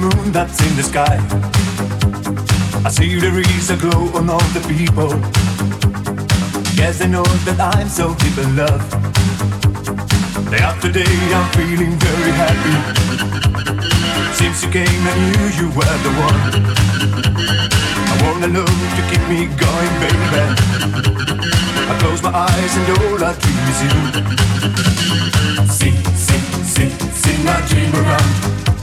the moon that's in the sky. I see there is a glow on all the people. Yes, I know that I'm so deep in love. Day after day, I'm feeling very happy. Since you came, I knew you were the one. I wanna know to keep me going, baby. I close my eyes and all I dream is you. See, see, see, see my dream around.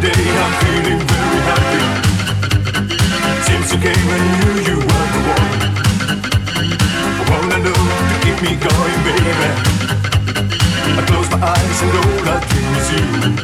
Day I'm feeling very happy. Came, I knew you were the one. I wanna know to keep me going, baby. I close my eyes and all I dream is you.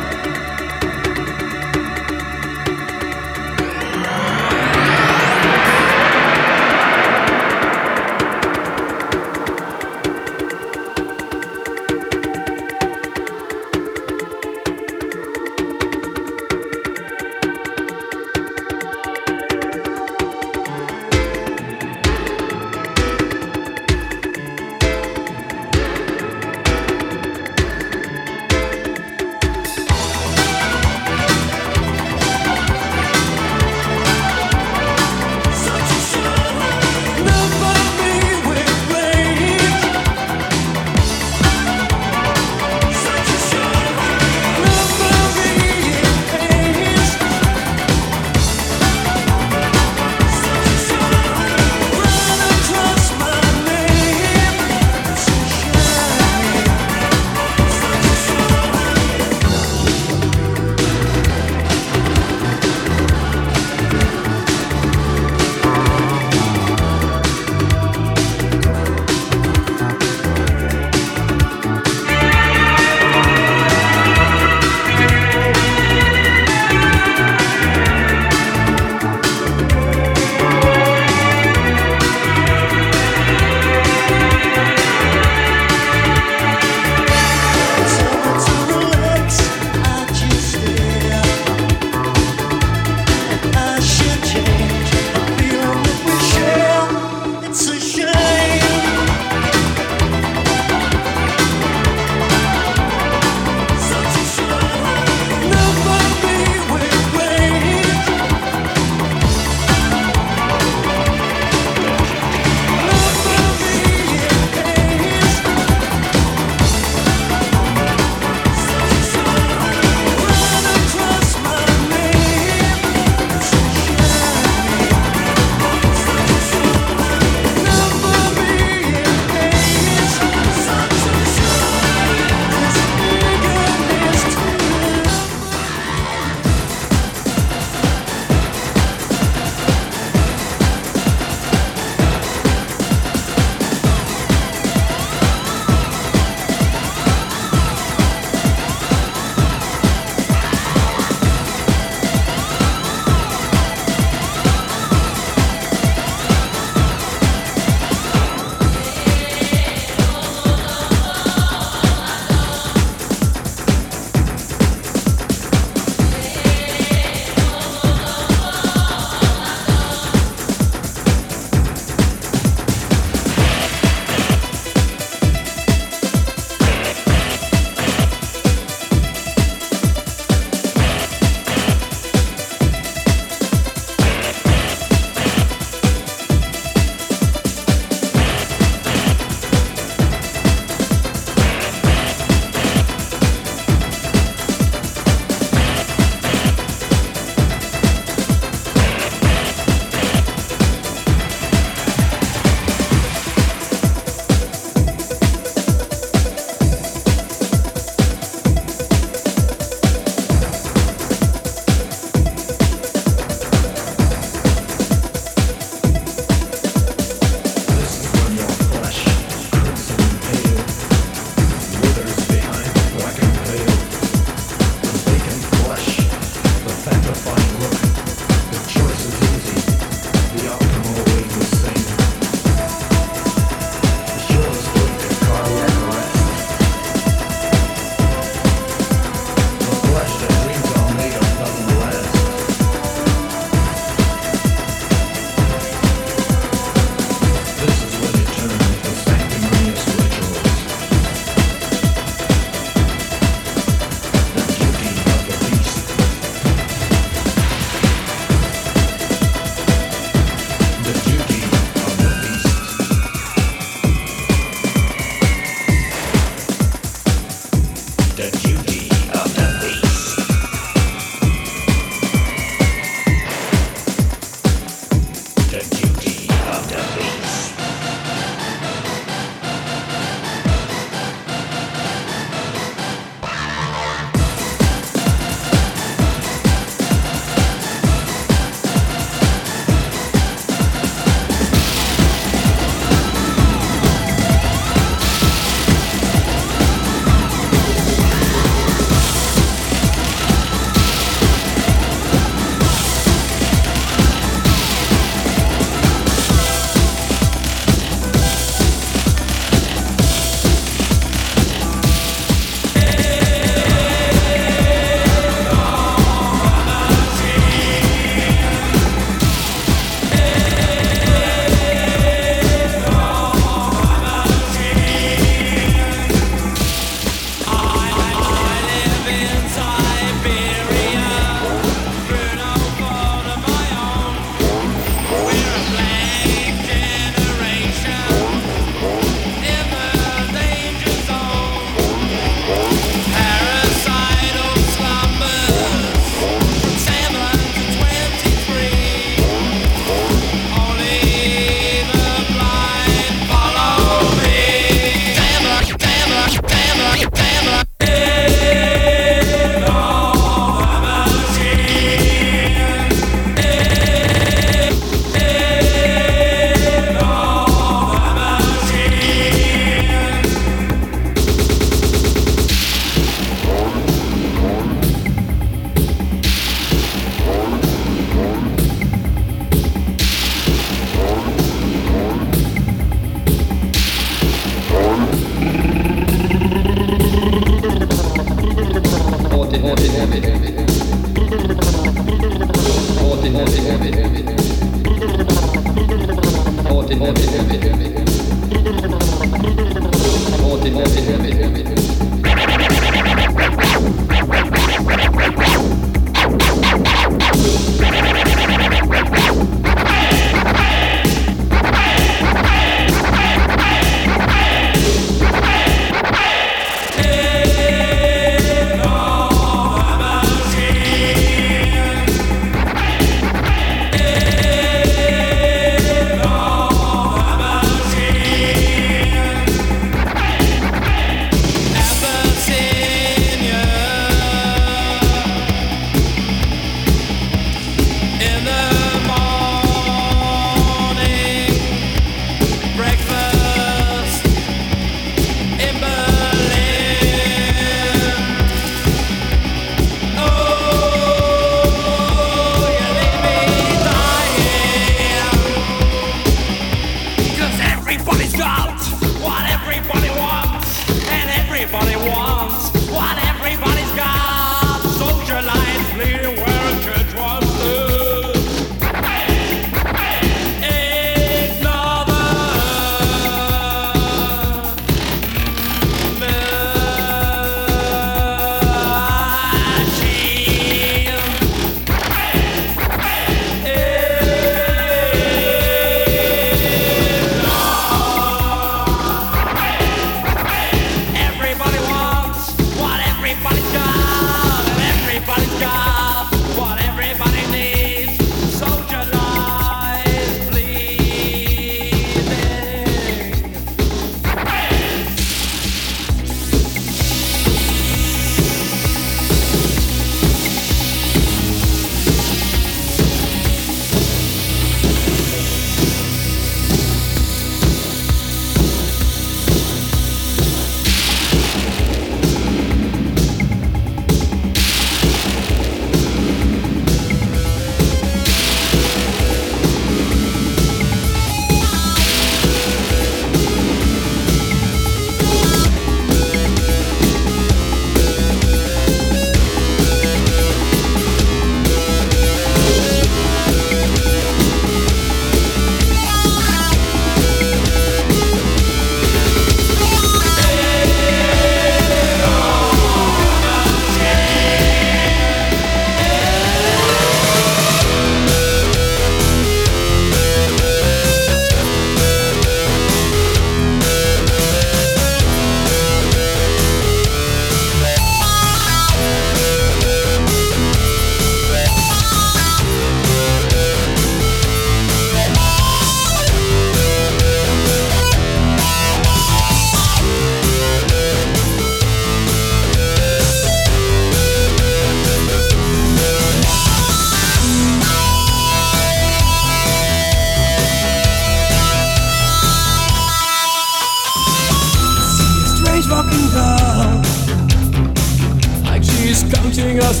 leaving us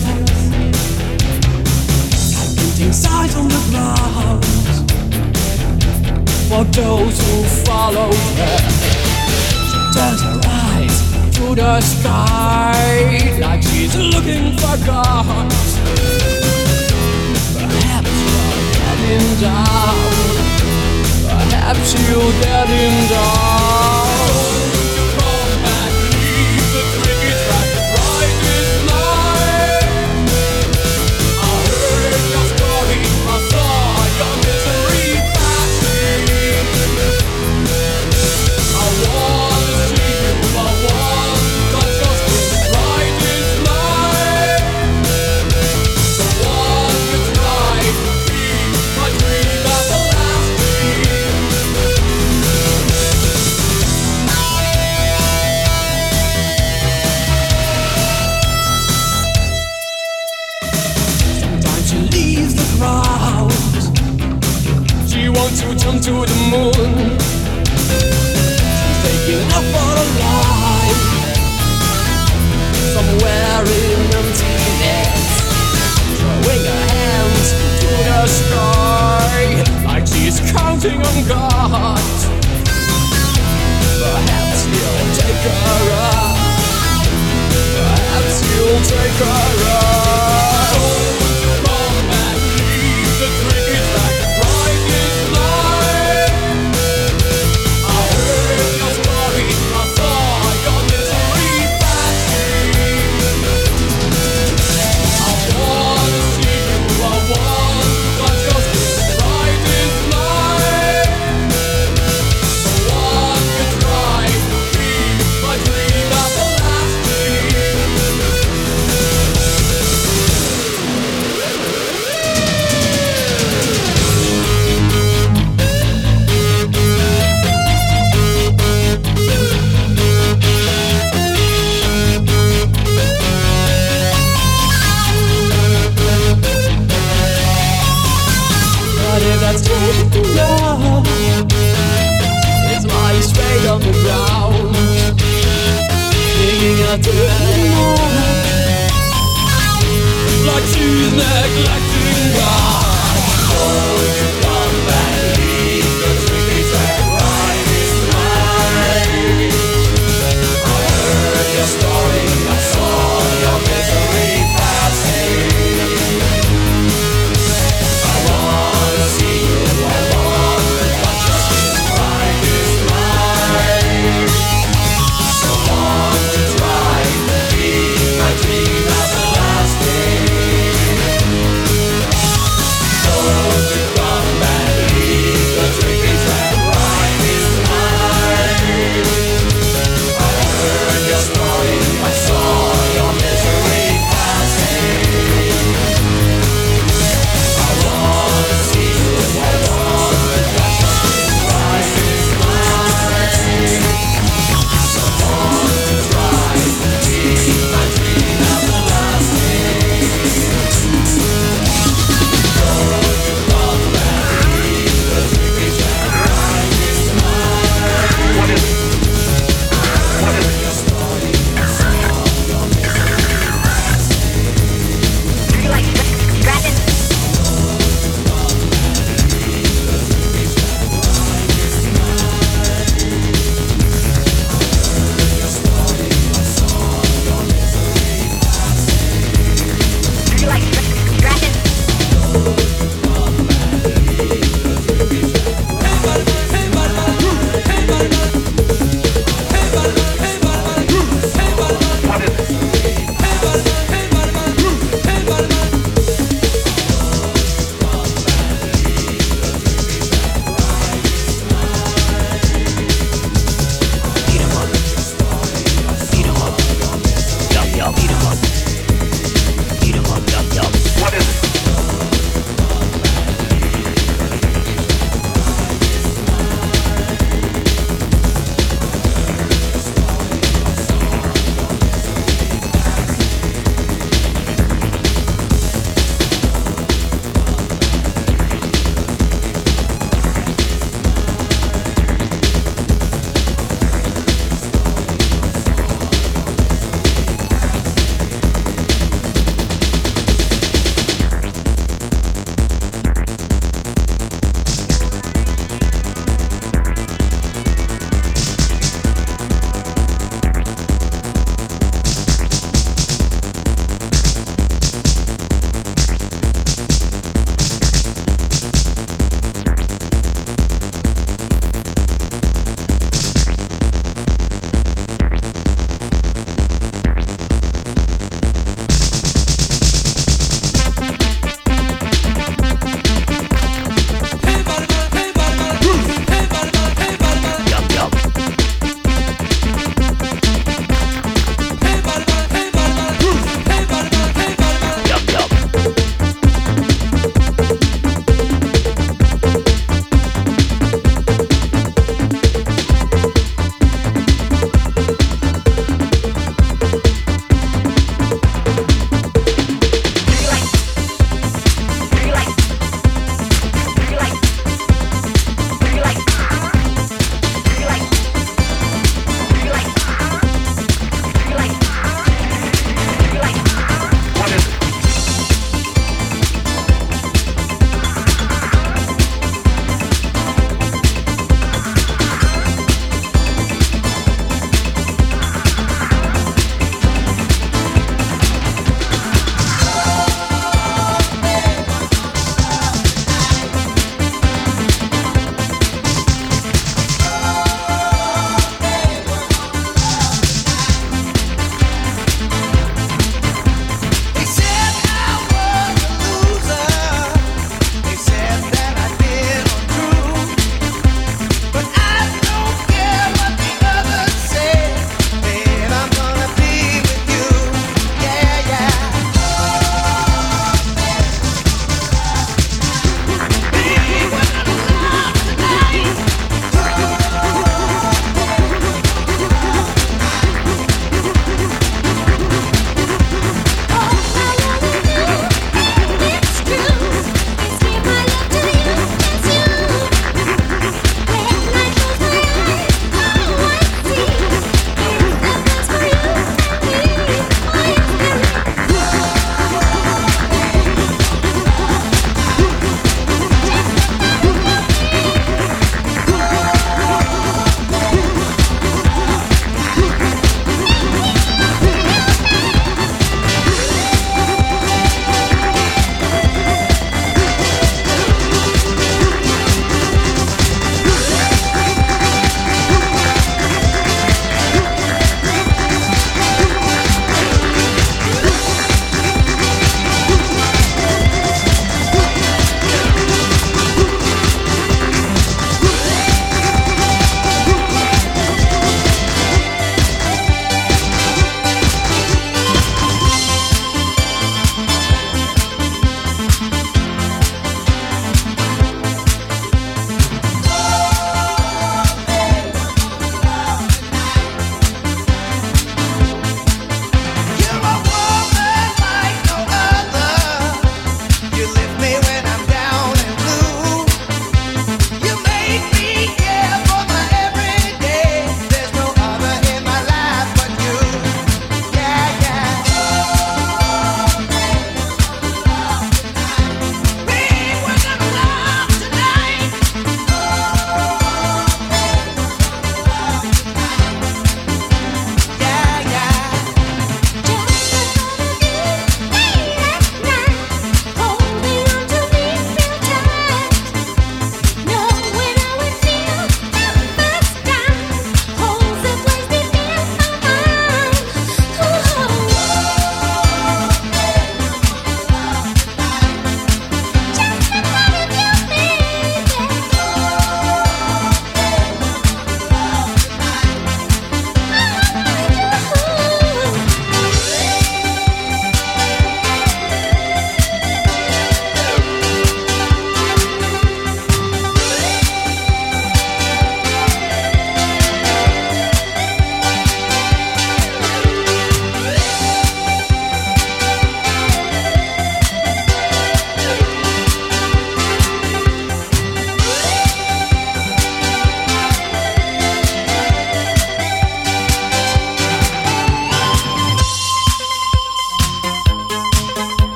Competing sides on the ground. For those who follow her. She turns her eyes to the sky. Like she's looking for God. Perhaps you're getting down. Perhaps you're getting down. sky like she's counting on God. Perhaps he'll take her up. Perhaps he'll take her up. neglect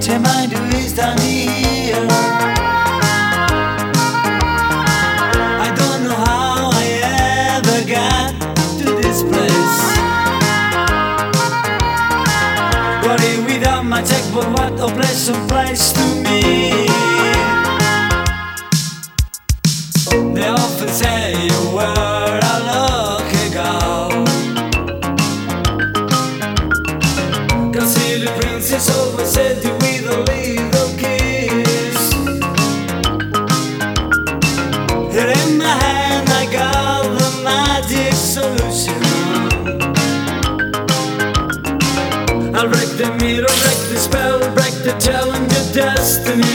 tell me what am I doing the challenge destiny.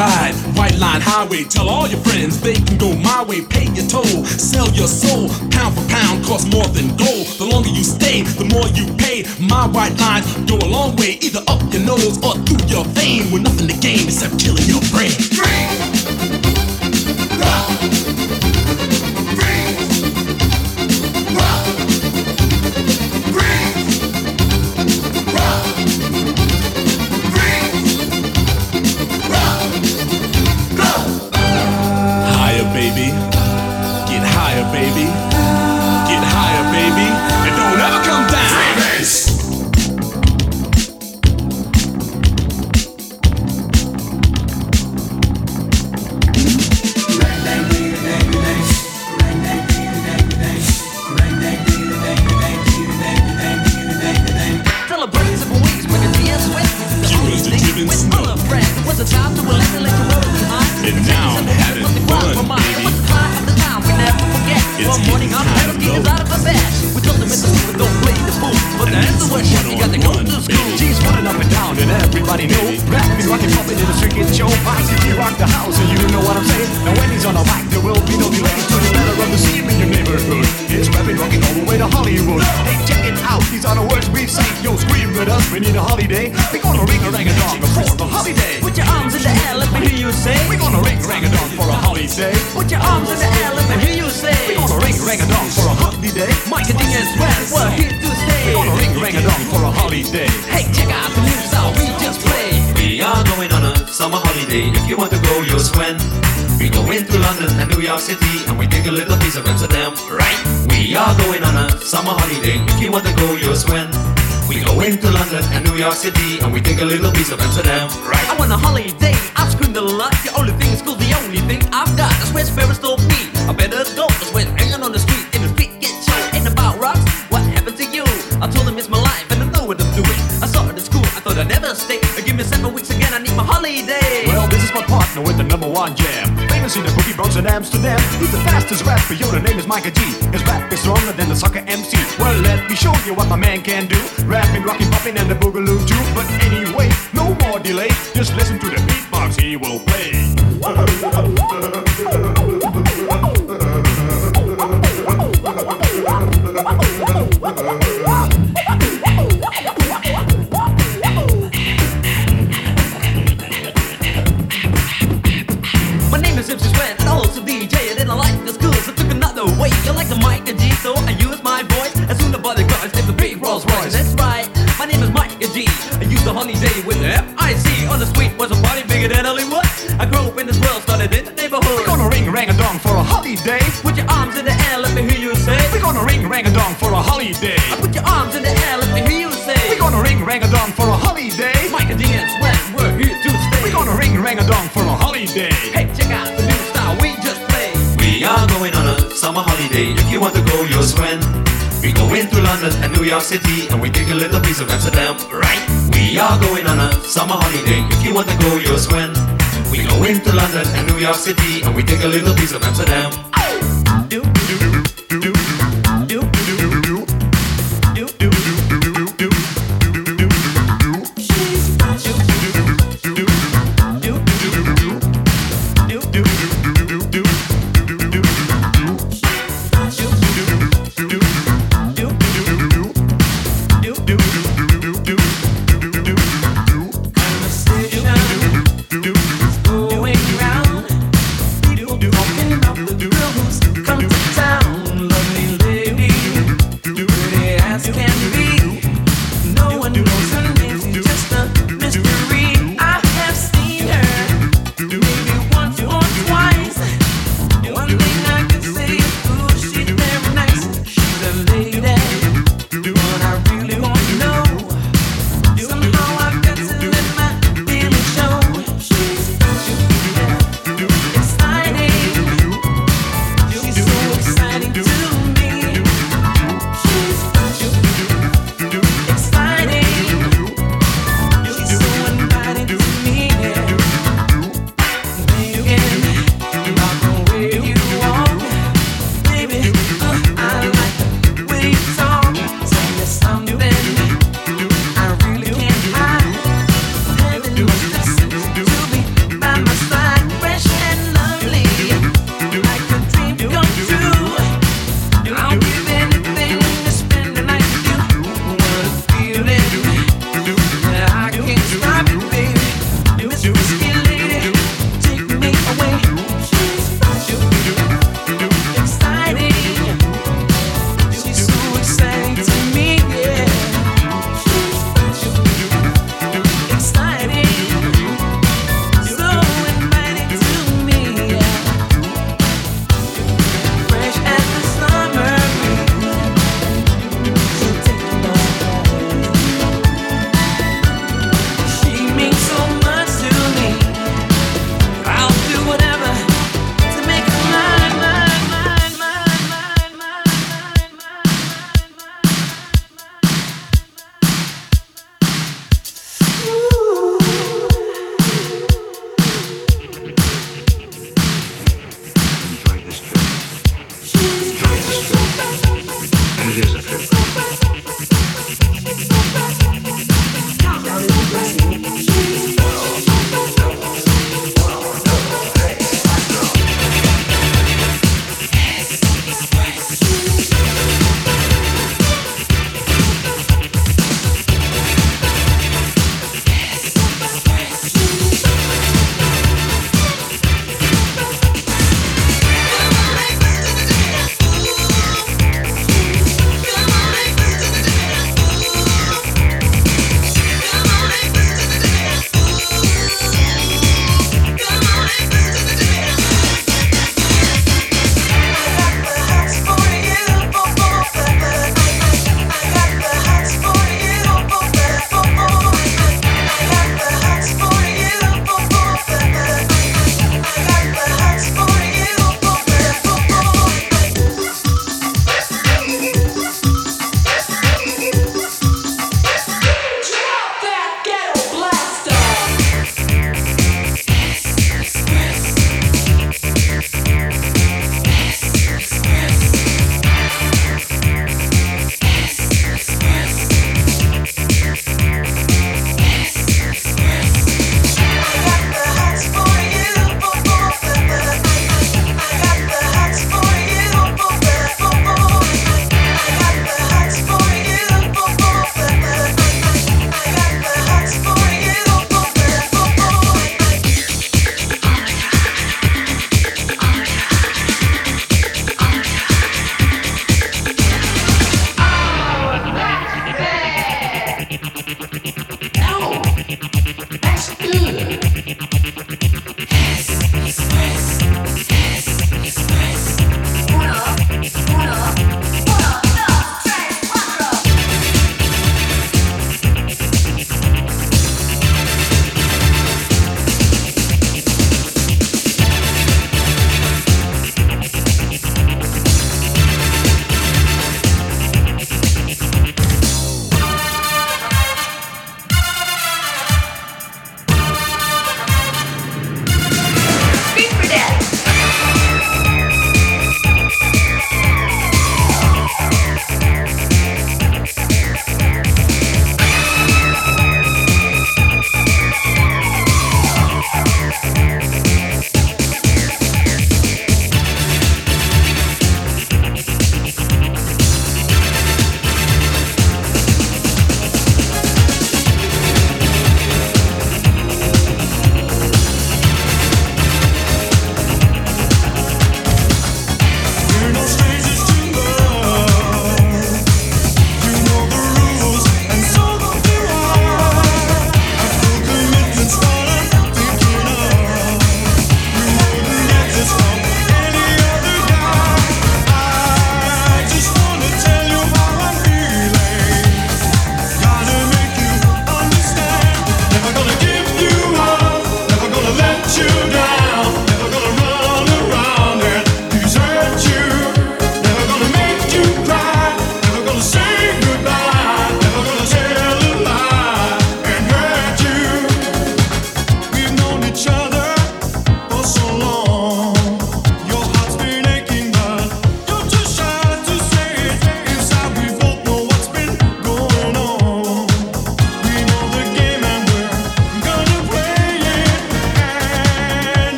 ride. White line highway, tell all your friends they can go my way. Pay your toll, sell your soul. Pound for pound, cost more than gold. The longer you stay, the more you pay. My white lines go a long way, either up your nose or through your vein. With nothing to gain except killing your brain. Three.